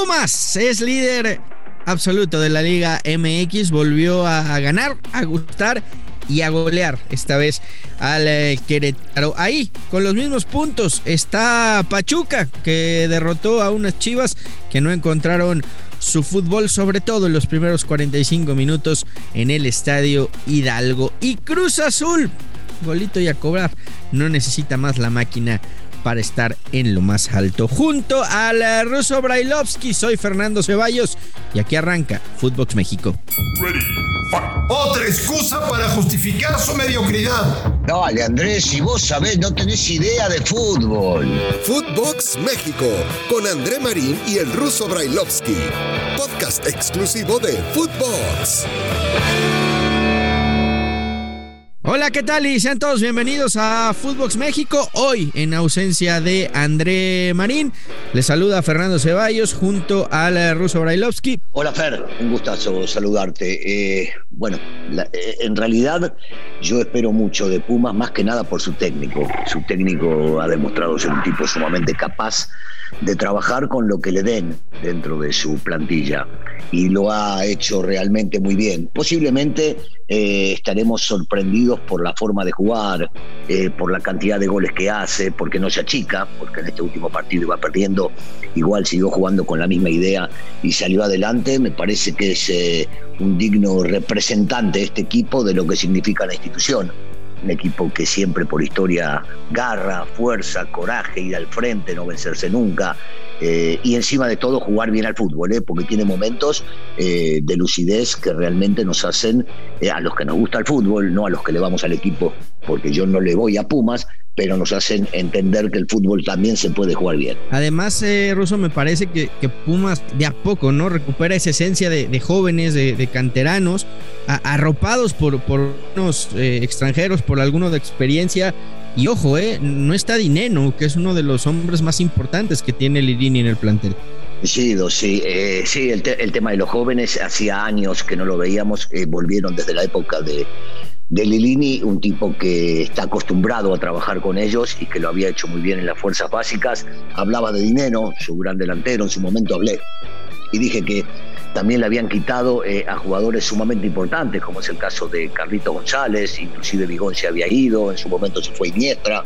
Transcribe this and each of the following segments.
Pumas es líder absoluto de la Liga MX, volvió a ganar, a gustar y a golear esta vez al eh, Querétaro. Ahí, con los mismos puntos, está Pachuca, que derrotó a unas chivas que no encontraron su fútbol, sobre todo en los primeros 45 minutos en el estadio Hidalgo. Y Cruz Azul, golito y a cobrar, no necesita más la máquina para estar en lo más alto. Junto al ruso Brailovsky, soy Fernando Ceballos y aquí arranca Footbox México. Otra excusa para justificar su mediocridad. Dale, Andrés, si vos sabés, no tenés idea de fútbol. Footbox México, con André Marín y el ruso Brailovsky. Podcast exclusivo de Footbox. Hola, ¿qué tal? Y sean todos bienvenidos a Footbox México. Hoy, en ausencia de André Marín, les saluda Fernando Ceballos junto al ruso Brailovsky. Hola, Fer, un gustazo saludarte. Eh, bueno, eh, en realidad yo espero mucho de Pumas, más que nada por su técnico. Su técnico ha demostrado ser un tipo sumamente capaz de trabajar con lo que le den dentro de su plantilla y lo ha hecho realmente muy bien. Posiblemente eh, estaremos sorprendidos por la forma de jugar, eh, por la cantidad de goles que hace, porque no se achica, porque en este último partido iba perdiendo, igual siguió jugando con la misma idea y salió adelante. Me parece que es eh, un digno representante de este equipo de lo que significa la institución un equipo que siempre por historia garra, fuerza, coraje, ir al frente, no vencerse nunca. Eh, y encima de todo jugar bien al fútbol, ¿eh? porque tiene momentos eh, de lucidez que realmente nos hacen, a los que nos gusta el fútbol, no a los que le vamos al equipo, porque yo no le voy a Pumas, pero nos hacen entender que el fútbol también se puede jugar bien. Además, eh, Russo, me parece que, Pumas de a poco, ¿no? Recupera esa esencia de, jóvenes, de, canteranos, arropados por, por unos eh, extranjeros, por alguno de experiencia. Y ojo, eh, no está Dineno, que es uno de los hombres más importantes que tiene Lirini en el plantel. Sí, sí, eh, sí el, tema de los jóvenes, hacía años que no lo veíamos, volvieron desde la época de, de Lilini, un tipo que está acostumbrado a trabajar con ellos y que lo había hecho muy bien en las fuerzas básicas. Hablaba de Dinero, su gran delantero, en su momento hablé y dije que también le habían quitado eh, a jugadores sumamente importantes, como es el caso de Carlito González, inclusive Vigón se había ido, en su momento se fue Iniestra.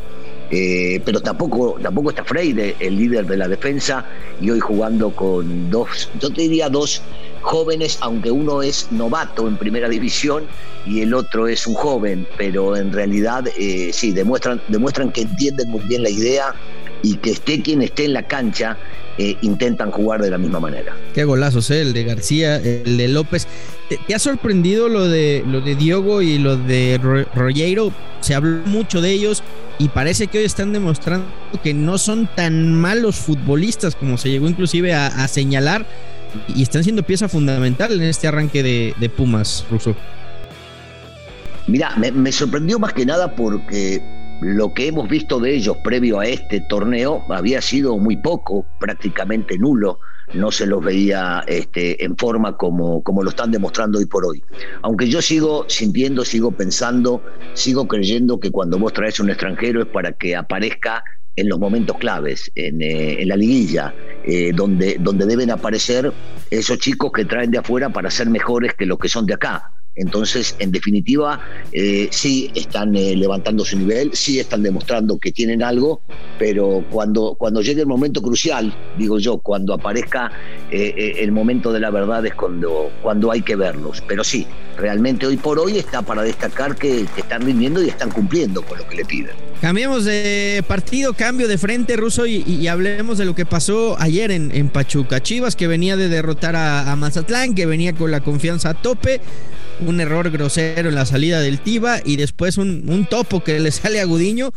Eh, pero tampoco, tampoco está Freire, el líder de la defensa, y hoy jugando con dos, yo te diría dos jóvenes, aunque uno es novato en primera división y el otro es un joven, pero en realidad eh, sí, demuestran, demuestran que entienden muy bien la idea y que esté quien esté en la cancha, eh, intentan jugar de la misma manera. Qué golazos, ¿eh? el de García, el de López. ¿Te, ha sorprendido lo de, lo de Diogo y lo de Rollero? Se habló mucho de ellos y parece que hoy están demostrando que no son tan malos futbolistas como se llegó inclusive a, señalar y están siendo pieza fundamental en este arranque de, Pumas, Russo. Mira, me, sorprendió más que nada porque lo que hemos visto de ellos previo a este torneo había sido muy poco, prácticamente nulo. No se los veía este, en forma como, como lo están demostrando hoy por hoy. Aunque yo sigo sintiendo, sigo pensando, sigo creyendo que cuando vos traes un extranjero es para que aparezca en los momentos claves, en, eh, la liguilla, eh, donde, donde deben aparecer esos chicos que traen de afuera para ser mejores que los que son de acá. Entonces, en definitiva, eh, sí están eh, levantando su nivel, sí están demostrando que tienen algo, pero cuando, cuando llegue el momento crucial, digo yo, cuando aparezca eh, el momento de la verdad es cuando, cuando hay que verlos. Pero sí, realmente hoy por hoy está para destacar que, están rindiendo y están cumpliendo con lo que le piden. Cambiemos de partido, cambio de frente, Ruso, y, hablemos de lo que pasó ayer en, Pachuca. Chivas, que venía de derrotar a, a Mazatlán, que venía con la confianza a tope un error grosero en la salida del Tiba y después un, topo que le sale a Gudiño.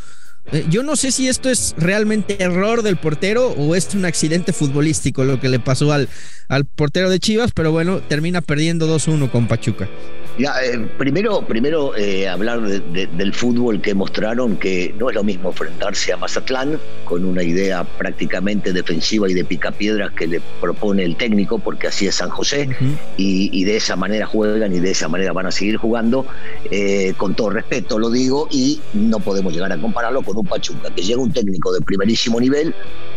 Eh, yo no sé si esto es realmente error del portero o es un accidente futbolístico lo que le pasó al, al portero de Chivas, pero bueno, termina perdiendo 2-1 con Pachuca. Ya, eh, primero, primero eh, hablar del fútbol que mostraron, que no es lo mismo enfrentarse a Mazatlán con una idea prácticamente defensiva y de picapiedras que le propone el técnico, porque así es San José, y, de esa manera juegan y de esa manera van a seguir jugando, eh, con todo respeto lo digo, y no podemos llegar a compararlo con un Pachuca, que llega un técnico de primerísimo nivel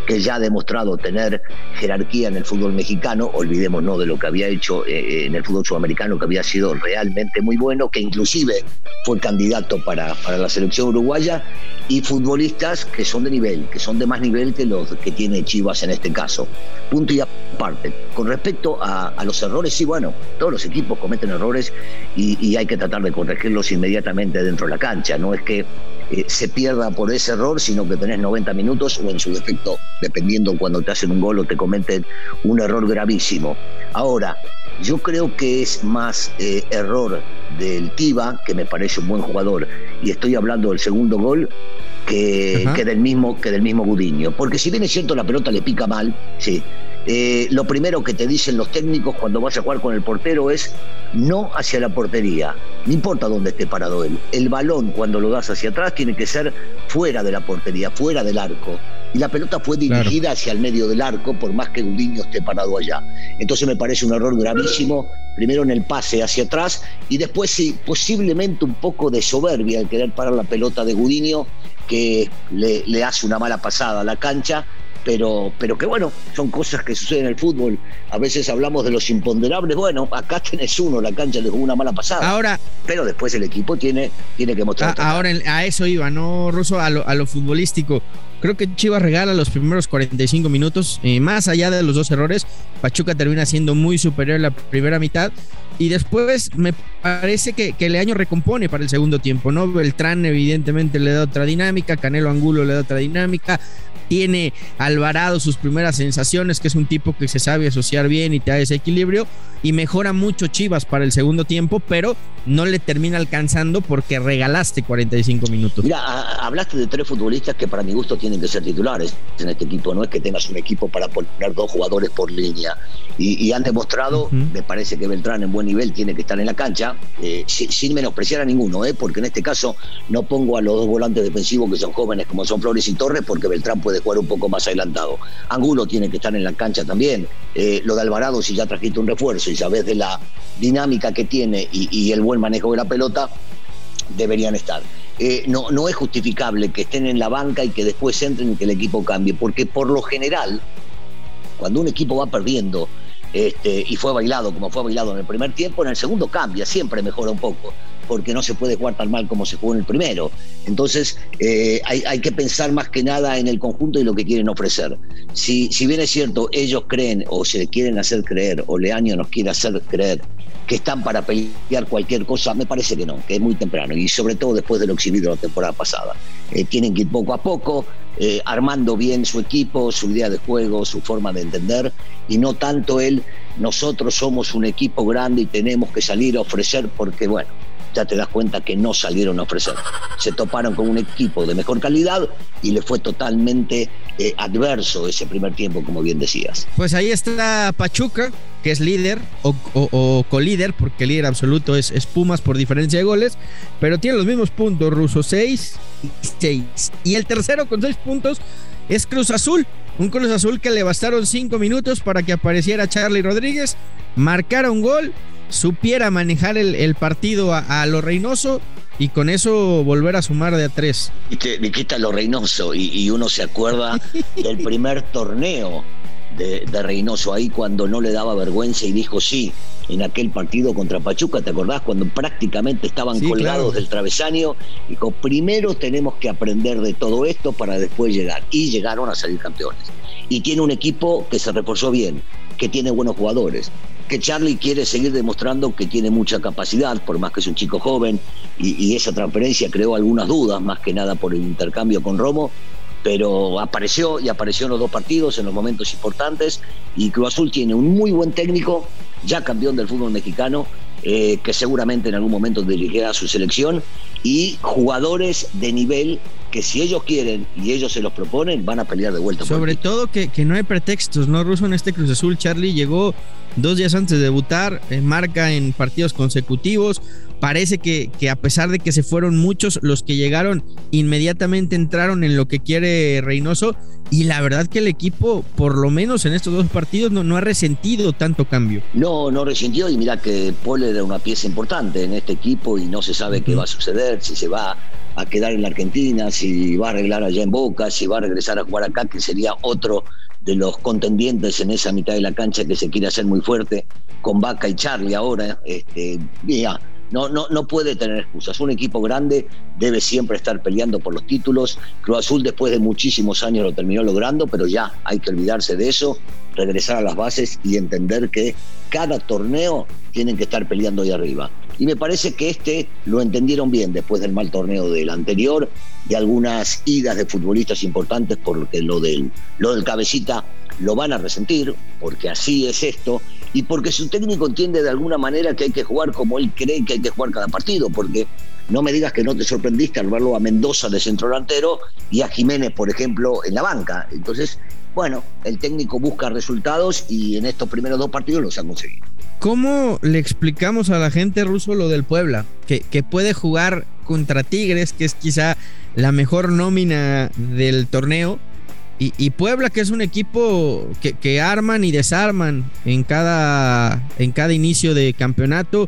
que ya ha demostrado tener jerarquía en el fútbol mexicano, olvidémonos de lo que había hecho eh, en el fútbol sudamericano, que había sido realmente muy bueno, que inclusive fue candidato para, para la selección uruguaya, y futbolistas que son de nivel, que son de más nivel que los que tiene Chivas en este caso. Punto y aparte. Con respecto a, los errores, sí, bueno, todos los equipos cometen errores y, hay que tratar de corregirlos inmediatamente dentro de la cancha. No es que eh, se pierda por ese error, sino que tenés 90 minutos o en su defecto, dependiendo cuando te hacen un gol o te cometen un error gravísimo. Ahora, yo creo que es más eh, error del Tiva, que me parece un buen jugador, y estoy hablando del segundo gol, que, que, del mismo que del mismo Gudiño. Porque si bien es cierto la pelota le pica mal, sí. Eh, lo primero que te dicen los técnicos cuando vas a jugar con el portero es no hacia la portería, no importa dónde esté parado él. El balón cuando lo das hacia atrás tiene que ser fuera de la portería, fuera del arco. Y la pelota fue dirigida hacia el medio del arco, por más que Gudiño esté parado allá. Entonces me parece un error gravísimo, primero en el pase hacia atrás y después sí, posiblemente un poco de soberbia al querer parar la pelota de Gudiño que le, hace una mala pasada a la cancha, pero, pero que bueno, son cosas que suceden en el fútbol. A veces hablamos de los imponderables, bueno, acá tenés uno, la cancha le jugó una mala pasada. Ahora, pero después el equipo tiene, tiene que mostrar. ahora a eso iba, ¿no, Russo? A lo, a lo futbolístico. Creo que Chivas regala los primeros 45 minutos, eh, más allá de los dos errores. Pachuca termina siendo muy superior en la primera mitad. Y después me parece que, que Leaño recompone para el segundo tiempo, ¿no? Beltrán, evidentemente, le da otra dinámica. Canelo Angulo le da otra dinámica tiene Alvarado sus primeras sensaciones, que es un tipo que se sabe asociar bien y te da ese equilibrio, y mejora mucho Chivas para el segundo tiempo, pero no le termina alcanzando porque regalaste 45 minutos. Mira, hablaste de tres futbolistas que para mi gusto tienen que ser titulares en este equipo, no es que tengas un equipo para poner dos jugadores por línea, y, han demostrado, me parece que Beltrán en buen nivel tiene que estar en la cancha, eh, sin, menospreciar a ninguno, eh, porque en este caso no pongo a los dos volantes defensivos que son jóvenes como son Flores y Torres, porque Beltrán puede jugar un poco más adelantado. Angulo tiene que estar en la cancha también. Eh, lo de Alvarado, si ya trajiste un refuerzo y sabes de la dinámica que tiene y, el buen manejo de la pelota, deberían estar. Eh, no, no es justificable que estén en la banca y que después entren y que el equipo cambie, porque por lo general, cuando un equipo va perdiendo este, y fue bailado como fue bailado en el primer tiempo, en el segundo cambia, siempre mejora un poco porque no se puede jugar tan mal como se jugó en el primero. Entonces, eh, hay, que pensar más que nada en el conjunto y lo que quieren ofrecer. Si, si bien es cierto, ellos creen o se quieren hacer creer, o Leaño nos quiere hacer creer que están para pelear cualquier cosa, me parece que no, que es muy temprano, y sobre todo después de lo exhibido la temporada pasada. Eh, tienen que ir poco a poco, eh, armando bien su equipo, su idea de juego, su forma de entender, y no tanto él, nosotros somos un equipo grande y tenemos que salir a ofrecer, porque bueno, ya te das cuenta que no salieron a ofrecer. Se toparon con un equipo de mejor calidad y le fue totalmente eh, adverso ese primer tiempo, como bien decías. Pues ahí está Pachuca, que es líder o, colíder, porque el líder absoluto es, es, Pumas por diferencia de goles, pero tiene los mismos puntos, Ruso, 6 y 6. Y el tercero con 6 puntos es Cruz Azul. Un Cruz Azul que le bastaron 5 minutos para que apareciera Charlie Rodríguez, marcara un gol supiera manejar el, partido a, lo Reynoso y con eso volver a sumar de a tres. Dijiste lo Reynoso y, uno se acuerda del primer torneo de, Reynoso ahí cuando no le daba vergüenza y dijo sí en aquel partido contra Pachuca, ¿te acordás? Cuando prácticamente estaban colgados del travesaño, dijo, primero tenemos que aprender de todo esto para después llegar. Y llegaron a salir campeones. Y tiene un equipo que se reforzó bien, que tiene buenos jugadores, que Charlie quiere seguir demostrando que tiene mucha capacidad, por más que es un chico joven, y, esa transferencia creó algunas dudas, más que nada por el intercambio con Romo, pero apareció y apareció en los dos partidos, en los momentos importantes, y Cruz Azul tiene un muy buen técnico, ya campeón del fútbol mexicano, eh, que seguramente en algún momento dirigirá a su selección, y jugadores de nivel que si ellos quieren y ellos se los proponen, van a pelear de vuelta. Sobre todo que, que, no hay pretextos, ¿no? Ruso en este Cruz Azul, Charlie llegó dos días antes de debutar, eh, marca en partidos consecutivos. Parece que, que, a pesar de que se fueron muchos, los que llegaron inmediatamente entraron en lo que quiere Reynoso. Y la verdad que el equipo, por lo menos en estos dos partidos, no, no ha resentido tanto cambio. No, no resentió. Y mira que Paul era una pieza importante en este equipo y no se sabe qué va a suceder, si se va a quedar en la Argentina, si va a arreglar allá en Boca, si va a regresar a jugar acá, que sería otro de los contendientes en esa mitad de la cancha que se quiere hacer muy fuerte, con Vaca y Charlie ahora. Este, no, no, no puede tener excusas. Un equipo grande debe siempre estar peleando por los títulos. Cruz Azul después de muchísimos años lo terminó logrando, pero ya hay que olvidarse de eso, regresar a las bases y entender que cada torneo tienen que estar peleando ahí arriba. Y me parece que este lo entendieron bien después del mal torneo del anterior, y algunas idas de futbolistas importantes, porque lo del, lo del cabecita lo van a resentir, porque así es esto, y porque su técnico entiende de alguna manera que hay que jugar como él cree que hay que jugar cada partido, porque no me digas que no te sorprendiste al verlo a Mendoza de centro delantero y a Jiménez, por ejemplo, en la banca. Entonces, bueno, el técnico busca resultados y en estos primeros dos partidos los ha conseguido. ¿Cómo le explicamos a la gente ruso lo del Puebla? Que, que puede jugar contra Tigres, que es quizá la mejor nómina del torneo, y, Puebla, que es un equipo que, arman y desarman en cada, en cada inicio de campeonato,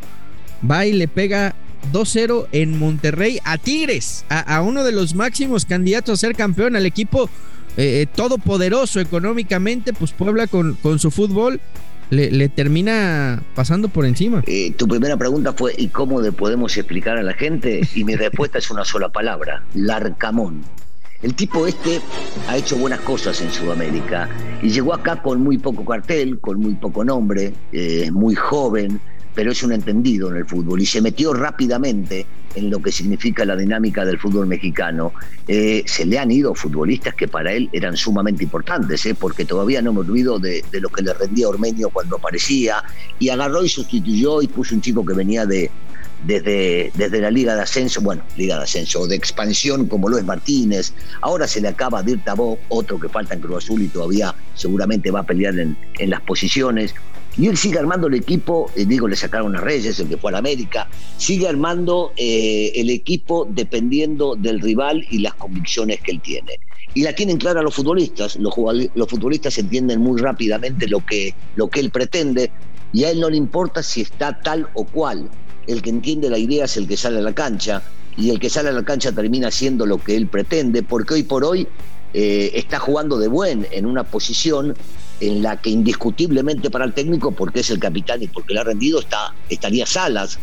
va y le pega 2-0 en Monterrey a Tigres, a, uno de los máximos candidatos a ser campeón, al equipo eh, eh, todopoderoso económicamente, pues Puebla con, con su fútbol le, termina pasando por encima. Eh, tu primera pregunta fue ¿y cómo le podemos explicar a la gente? Y mi respuesta es una sola palabra, Larcamón. El tipo este ha hecho buenas cosas en Sudamérica y llegó acá con muy poco cartel, con muy poco nombre, eh, muy joven, pero es un entendido en el fútbol y se metió rápidamente en lo que significa la dinámica del fútbol mexicano. Eh, se le han ido futbolistas que para él eran sumamente importantes, eh, porque todavía no me olvido de, de, lo que le rendía Ormeño cuando aparecía, y agarró y sustituyó y puso un chico que venía de, desde, la Liga de Ascenso, bueno, Liga de Ascenso, de expansión como lo es Martínez. Ahora se le acaba de ir Tabó, otro que falta en Cruz Azul y todavía seguramente va a pelear en las posiciones. Y él sigue armando el equipo, eh, digo, le sacaron a Reyes, el que fue a la América, sigue armando eh, el equipo dependiendo del rival y las convicciones que él tiene. Y la tienen clara los futbolistas, los, futbolistas entienden muy rápidamente lo que, lo que él pretende y a él no le importa si está tal o cual el que entiende la idea es el que sale a la cancha y el que sale a la cancha termina siendo lo que él pretende, porque hoy por hoy eh, está jugando de buen en una posición en la que indiscutiblemente para el técnico, porque es el capitán y porque le ha rendido, está, estaría Salas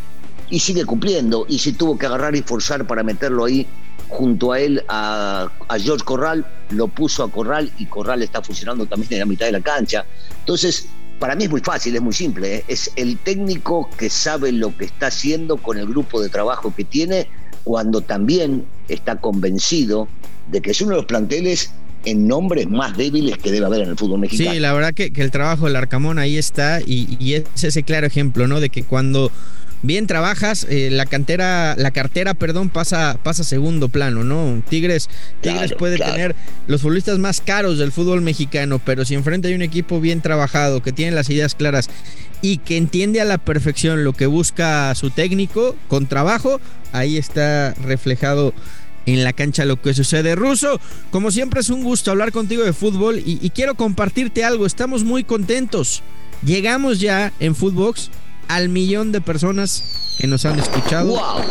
y sigue cumpliendo. Y si tuvo que agarrar y forzar para meterlo ahí junto a él, a, George Corral, lo puso a Corral y Corral está funcionando también en la mitad de la cancha. Entonces, para mí es muy fácil, es muy simple. ¿eh? Es el técnico que sabe lo que está haciendo con el grupo de trabajo que tiene cuando también está convencido de que es uno de los planteles en nombres más débiles que debe haber en el fútbol mexicano. Sí, la verdad que, el trabajo del Arcamón ahí está y, y, es ese claro ejemplo, ¿no? De que cuando bien trabajas, eh, la cantera, la cartera, perdón, pasa, pasa a segundo plano, ¿no? Tigres, Tigres puede tener los futbolistas más caros del fútbol mexicano, pero si enfrente hay un equipo bien trabajado, que tiene las ideas claras y que entiende a la perfección lo que busca su técnico con trabajo, ahí está reflejado en la cancha lo que sucede. Ruso, como siempre es un gusto hablar contigo de fútbol y, quiero compartirte algo. Estamos muy contentos. Llegamos ya en Footbox al millón de personas que nos han escuchado. ¡Wow!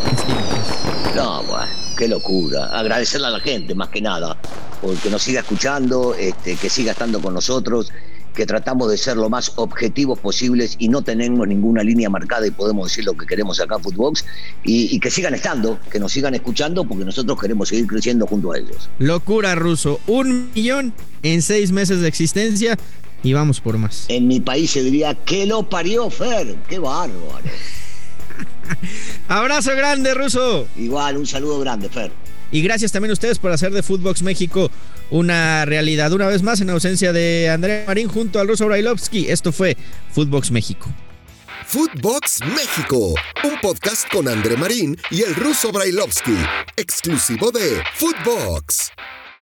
No, bueno, qué locura. Agradecerle a la gente, más que nada, porque nos siga escuchando, este, que siga estando con nosotros, que tratamos de ser lo más objetivos posibles y no tenemos ninguna línea marcada y podemos decir lo que queremos acá en Footbox y, y que sigan estando, que nos sigan escuchando porque nosotros queremos seguir creciendo junto a ellos. Locura, Ruso. Un millón en seis meses de existencia y vamos por más. En mi país se diría que lo parió Fer. Qué bárbaro. Abrazo grande, Ruso. Igual, un saludo grande, Fer. Y gracias también a ustedes por hacer de Footbox México una realidad. Una vez más, en ausencia de Andrea Marín junto al ruso Brailovsky, esto fue Footbox México. Footbox México, un podcast con André Marín y el ruso Brailovsky, exclusivo de Footbox.